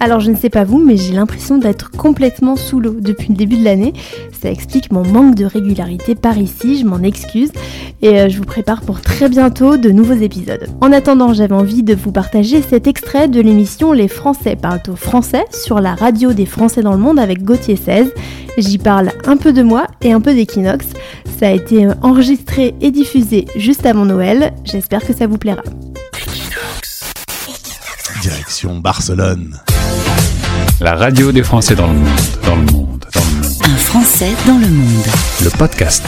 Alors je ne sais pas vous, mais j'ai l'impression d'être complètement sous l'eau depuis le début de l'année. Ça explique mon manque de régularité par ici, je m'en excuse. Et euh, je vous prépare pour très bientôt de nouveaux épisodes. En attendant, j'avais envie de vous partager cet extrait de l'émission Les Français parlent au français sur la radio des Français dans le monde avec Gauthier 16. J'y parle un peu de moi et un peu d'Equinox. Ça a été euh, enregistré et diffusé juste avant Noël. J'espère que ça vous plaira. Direction Barcelone. La radio des Français dans le monde, dans le monde, dans le monde. Un Français dans le monde. Le podcast.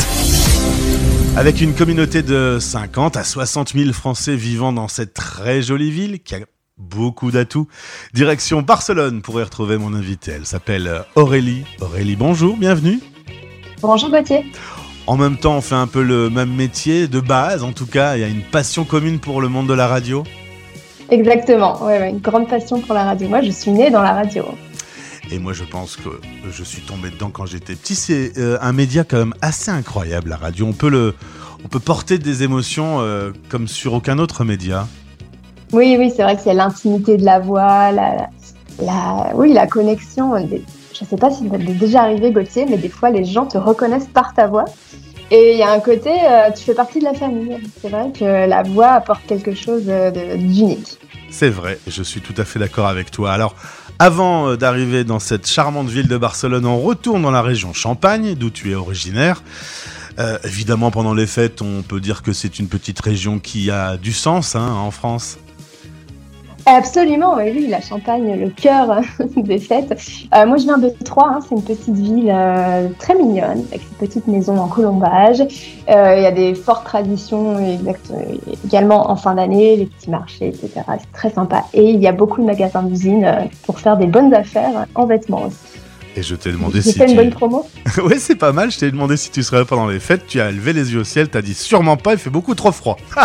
Avec une communauté de 50 à 60 000 Français vivant dans cette très jolie ville qui a beaucoup d'atouts. Direction Barcelone pour y retrouver mon invité. Elle s'appelle Aurélie. Aurélie, bonjour, bienvenue. Bonjour Gauthier. En même temps, on fait un peu le même métier, de base en tout cas. Il y a une passion commune pour le monde de la radio. Exactement, ouais, une grande passion pour la radio. Moi, je suis née dans la radio. Et moi, je pense que je suis tombé dedans quand j'étais petit. C'est euh, un média quand même assez incroyable, la radio. On peut, le, on peut porter des émotions euh, comme sur aucun autre média. Oui, oui, c'est vrai qu'il y a l'intimité de la voix, la, la, oui, la connexion. Je ne sais pas si ça t'est déjà arrivé, Gauthier, mais des fois, les gens te reconnaissent par ta voix. Et il y a un côté, euh, tu fais partie de la famille. C'est vrai que la voix apporte quelque chose d'unique. C'est vrai, je suis tout à fait d'accord avec toi. Alors, avant euh, d'arriver dans cette charmante ville de Barcelone, on retourne dans la région Champagne, d'où tu es originaire. Euh, évidemment, pendant les fêtes, on peut dire que c'est une petite région qui a du sens hein, en France. Absolument, oui, la Champagne, le cœur des fêtes. Euh, moi, je viens de Troyes, hein, c'est une petite ville euh, très mignonne, avec une petite maison en colombage. Euh, il y a des fortes traditions également en fin d'année, les petits marchés, etc. C'est très sympa. Et il y a beaucoup de magasins d'usine pour faire des bonnes affaires en vêtements aussi. Et je t'ai demandé si. C'était une bonne promo Oui, c'est pas mal. Je t'ai demandé si tu serais là pendant les fêtes. Tu as levé les yeux au ciel. T'as dit sûrement pas, il fait beaucoup trop froid.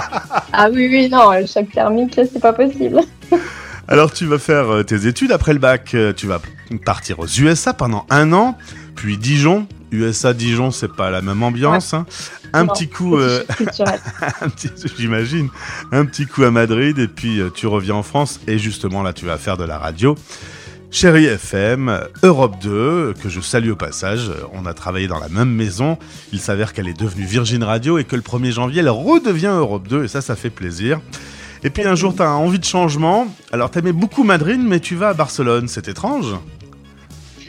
ah oui, oui, non, le choc thermique, c'est pas possible. Alors, tu vas faire euh, tes études après le bac. Euh, tu vas partir aux USA pendant un an, puis Dijon. USA, Dijon, c'est pas la même ambiance. Hein. Un, petit coup, euh, j'imagine, un petit coup à Madrid, et puis tu reviens en France. Et justement, là, tu vas faire de la radio. Chérie FM, Europe 2, que je salue au passage, on a travaillé dans la même maison. Il s'avère qu'elle est devenue Virgin Radio et que le 1er janvier, elle redevient Europe 2 et ça, ça fait plaisir. Et puis un jour, tu as envie de changement. Alors, tu aimais beaucoup Madrid, mais tu vas à Barcelone. C'est étrange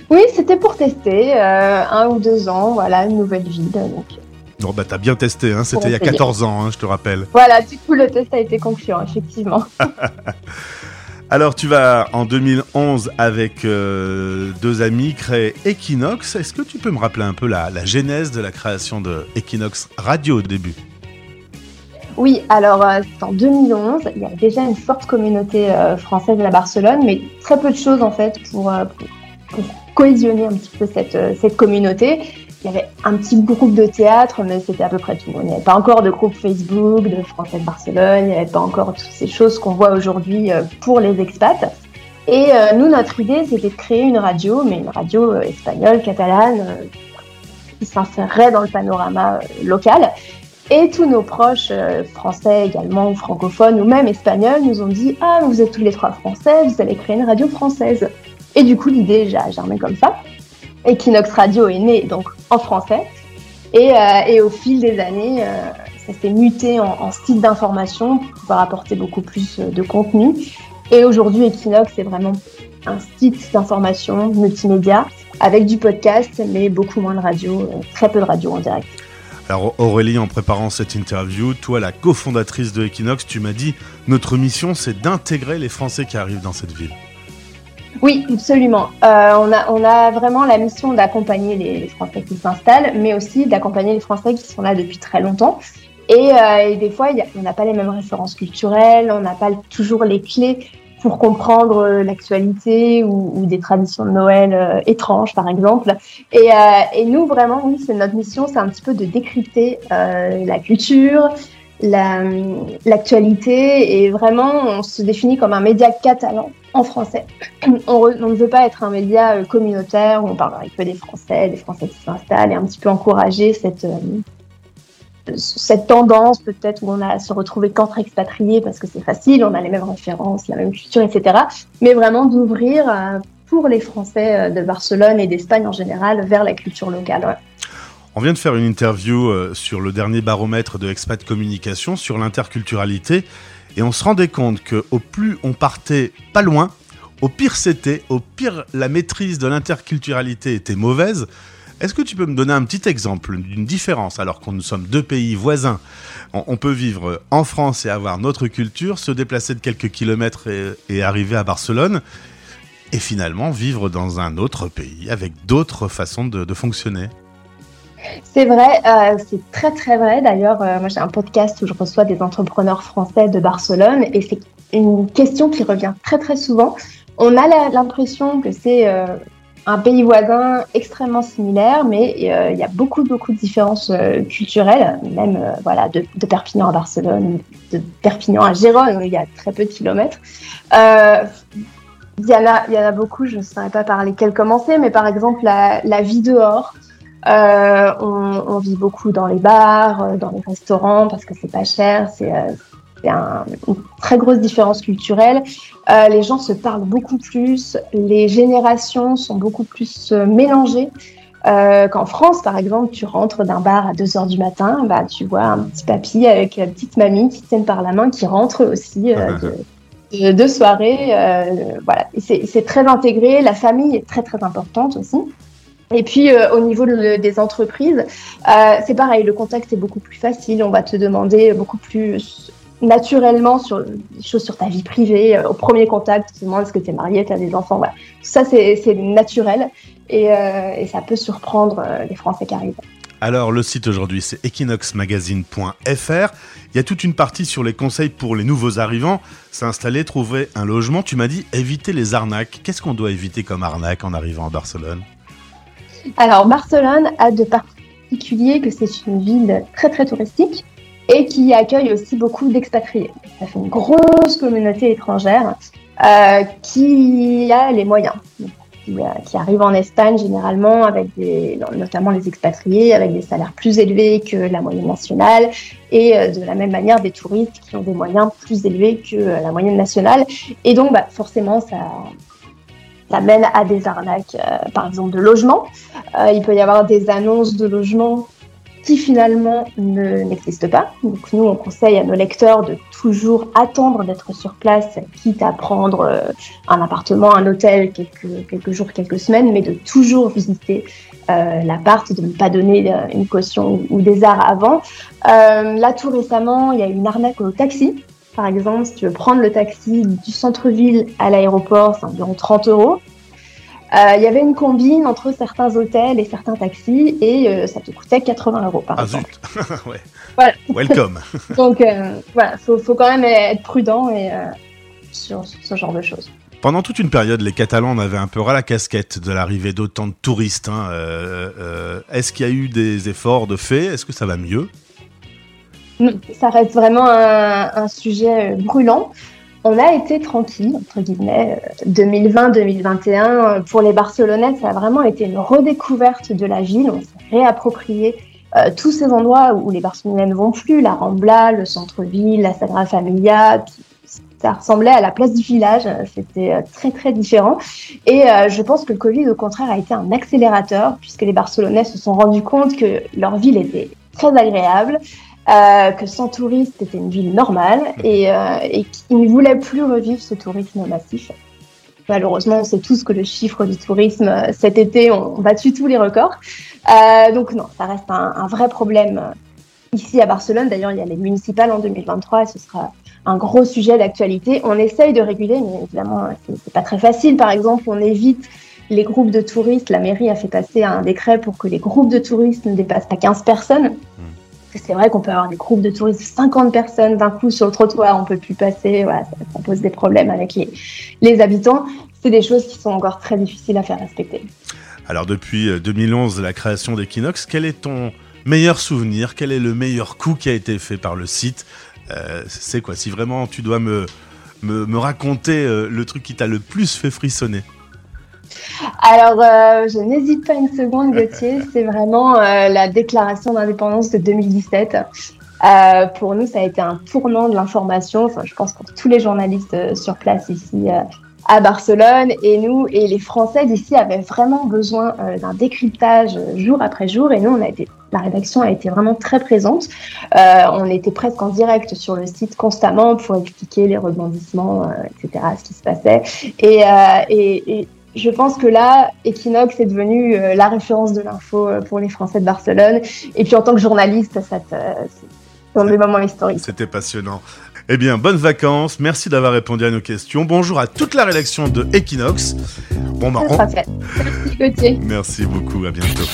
Oui, c'était pour tester euh, un ou deux ans, voilà, une nouvelle ville. Donc... Non, bah t'as bien testé, hein, c'était il y a 14 ans, hein, je te rappelle. Voilà, du coup le test a été concluant, effectivement. Alors tu vas en 2011 avec euh, deux amis créer Equinox. Est-ce que tu peux me rappeler un peu la, genèse de la création de Equinox Radio au début? Oui, alors euh, en 2011. Il y a déjà une forte communauté euh, française à Barcelone, mais très peu de choses en fait pour, pour cohésionner un petit peu cette, cette communauté. Il y avait un petit groupe de théâtre, mais c'était à peu près tout. Il n'y avait pas encore de groupe Facebook, de Français de Barcelone, il n'y avait pas encore toutes ces choses qu'on voit aujourd'hui euh, pour les expats. Et euh, nous, notre idée, c'était de créer une radio, mais une radio euh, espagnole, catalane, qui s'insérerait dans le panorama local. Et tous nos proches français également, francophones, ou même espagnols, nous ont dit Ah, vous êtes tous les trois français, vous allez créer une radio française. Et du coup, l'idée a germé comme ça. Equinox Radio est né donc en français. Et, euh, au fil des années, euh, ça s'est muté en, site d'information pour pouvoir apporter beaucoup plus euh, de contenu. Et aujourd'hui, Equinox est vraiment un site d'information multimédia avec du podcast, mais beaucoup moins de radio, très peu de radio en direct. Alors Aurélie, en préparant cette interview, toi la cofondatrice de Equinox, tu m'as dit notre mission c'est d'intégrer les Français qui arrivent dans cette ville. Oui, absolument. Euh, on, a, on a vraiment la mission d'accompagner les, Français qui s'installent, mais aussi d'accompagner les Français qui sont là depuis très longtemps. Et, euh, des fois, on n'a pas les mêmes références culturelles, on n'a pas toujours les clés pour comprendre euh, l'actualité ou, des traditions de Noël étranges, par exemple. Et, et, nous, vraiment, oui, c'est notre mission, c'est un petit peu de décrypter la culture, l'actualité, et vraiment, on se définit comme un média catalan en français. On, ne veut pas être un média euh, communautaire où on parle avec peu des Français, des Français qui s'installent et un petit peu encourager cette, euh, cette tendance peut-être où on a à se retrouver qu'entre expatriés parce que c'est facile, on a les mêmes références, la même culture, etc. Mais vraiment d'ouvrir euh, pour les Français euh, de Barcelone et d'Espagne en général vers la culture locale. On vient de faire une interview euh, sur le dernier baromètre de Expat Communication sur l'interculturalité et on se rendait compte que au plus on partait pas loin, au pire c'était, au pire la maîtrise de l'interculturalité était mauvaise. Est-ce que tu peux me donner un petit exemple d'une différence alors qu'on nous sommes deux pays voisins? On, peut vivre en France et avoir notre culture, se déplacer de quelques kilomètres et, arriver à Barcelone, et finalement vivre dans un autre pays avec d'autres façons de fonctionner? C'est vrai, euh, c'est très très vrai. D'ailleurs, euh, moi j'ai un podcast où je reçois des entrepreneurs français de Barcelone et c'est une question qui revient très très souvent. On a l'impression que c'est euh, un pays voisin extrêmement similaire, mais il y a beaucoup beaucoup de différences culturelles, même voilà de, Perpignan à Barcelone, de Perpignan à Gérone, il y a très peu de kilomètres. Il y, en a, y en a beaucoup, je ne saurais pas par lesquels commencer, mais par exemple la, vie dehors. Euh, on, vit beaucoup dans les bars, euh, dans les restaurants parce que c'est pas cher. C'est euh, une très grosse différence culturelle. les gens se parlent beaucoup plus. Les générations sont beaucoup plus mélangées. Qu'en France, par exemple, tu rentres d'un bar à 2 heures du matin, bah, tu vois un petit papy avec une petite mamie qui tiennent par la main, qui rentre aussi de, de, soirée. voilà, c'est très intégré. La famille est très très importante aussi. Et puis euh, au niveau des entreprises, euh, c'est pareil, le contact est beaucoup plus facile. On va te demander beaucoup plus naturellement sur des choses sur ta vie privée. Euh, au premier contact, tu te demandes est-ce que tu es marié, tu as des enfants. Voilà. Tout ça, c'est naturel et, et, ça peut surprendre les Français qui arrivent. Alors le site aujourd'hui c'est equinoxmagazine.fr. Il y a toute une partie sur les conseils pour les nouveaux arrivants. S'installer, trouver un logement. Tu m'as dit éviter les arnaques. Qu'est-ce qu'on doit éviter comme arnaque en arrivant à Barcelone? Alors, Barcelone a de particulier que c'est une ville très très touristique et qui accueille aussi beaucoup d'expatriés. Ça fait une grosse communauté étrangère euh, qui a les moyens, qui, euh, arrive en Espagne généralement avec notamment les expatriés avec des salaires plus élevés que la moyenne nationale et euh, de la même manière des touristes qui ont des moyens plus élevés que la moyenne nationale. Et donc, bah, forcément, ça, ça mène à des arnaques, par exemple de logement. Il peut y avoir des annonces de logement qui finalement n'existent pas. Donc nous, on conseille à nos lecteurs de toujours attendre d'être sur place, quitte à prendre euh, un appartement, un hôtel quelques, quelques jours, quelques semaines, mais de toujours visiter euh, l'appart, de ne pas donner une caution ou des arts avant. là, tout récemment, il y a une arnaque au taxi. Par exemple, si tu veux prendre le taxi du centre-ville à l'aéroport, c'est environ 30 euros. Euh, il y avait une combine entre certains hôtels et certains taxis et euh, ça te coûtait 80 euros par ah, exemple. ouais. Voilà. Welcome. Donc euh, voilà, faut, faut, quand même être prudent et, sur, ce genre de choses. Pendant toute une période, les Catalans en avaient un peu ras la casquette de l'arrivée d'autant de touristes. Hein. Est-ce qu'il y a eu des efforts de fait? Est-ce que ça va mieux? Ça reste vraiment un, sujet brûlant. On a été tranquille, entre guillemets, 2020-2021. Euh, pour les Barcelonais, ça a vraiment été une redécouverte de la ville. On s'est réapproprié euh, tous ces endroits où les Barcelonais ne vont plus, la Rambla, le centre-ville, la Sagrada Familia, ça ressemblait à la place du village, c'était très très différent. Et je pense que le Covid, au contraire, a été un accélérateur, puisque les Barcelonais se sont rendus compte que leur ville était très agréable, euh, que sans touristes, c'était une ville normale et, euh, et qu'ils ne voulaient plus revivre ce tourisme massif. Malheureusement, on sait tous que le chiffre du tourisme euh, cet été ont battu tous les records. Euh, donc non, ça reste un, un, vrai problème ici à Barcelone. D'ailleurs, il y a les municipales en 2023 et ce sera un gros sujet d'actualité. On essaye de réguler, mais évidemment, c'est pas très facile. Par exemple, on évite les groupes de touristes. La mairie a fait passer un décret pour que les groupes de touristes ne dépassent pas 15 personnes c'est vrai qu'on peut avoir des groupes de touristes, 50 personnes d'un coup sur le trottoir, on peut plus passer, voilà, ça, pose des problèmes avec les, les habitants. C'est des choses qui sont encore très difficiles à faire respecter. Alors depuis 2011, euh, la création d'Equinox, quel est ton meilleur souvenir? Quel est le meilleur coup qui a été fait par le site? Euh, C'est quoi? Si vraiment tu dois me, me, raconter euh, le truc qui t'a le plus fait frissonner Alors, je n'hésite pas une seconde, Gauthier. C'est vraiment la déclaration d'indépendance de 2017. pour nous, ça a été un tournant de l'information. Enfin, je pense pour tous les journalistes sur place ici à Barcelone. Et nous, et les Français d'ici avaient vraiment besoin euh, d'un décryptage jour après jour. Et nous, on a été, la rédaction a été vraiment très présente. Euh, on était presque en direct sur le site constamment pour expliquer les rebondissements, euh, etc., ce qui se passait. Et, et, et je pense que là, Equinox est devenu la référence de l'info pour les Français de Barcelone. Et puis en tant que journaliste, ça, c'est des moments historiques. C'était passionnant. Eh bien, bonnes vacances. Merci d'avoir répondu à nos questions. Bonjour à toute la rédaction de Equinox. Bon, bah, Merci Gauthier. Merci beaucoup. À bientôt.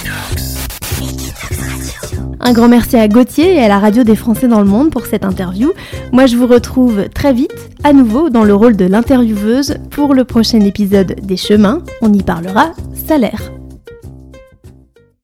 Un grand merci à Gauthier et à la radio des Français dans le monde pour cette interview. Moi, je vous retrouve très vite, à nouveau, dans le rôle de l'intervieweuse pour le prochain épisode des Chemins. On y parlera salaire.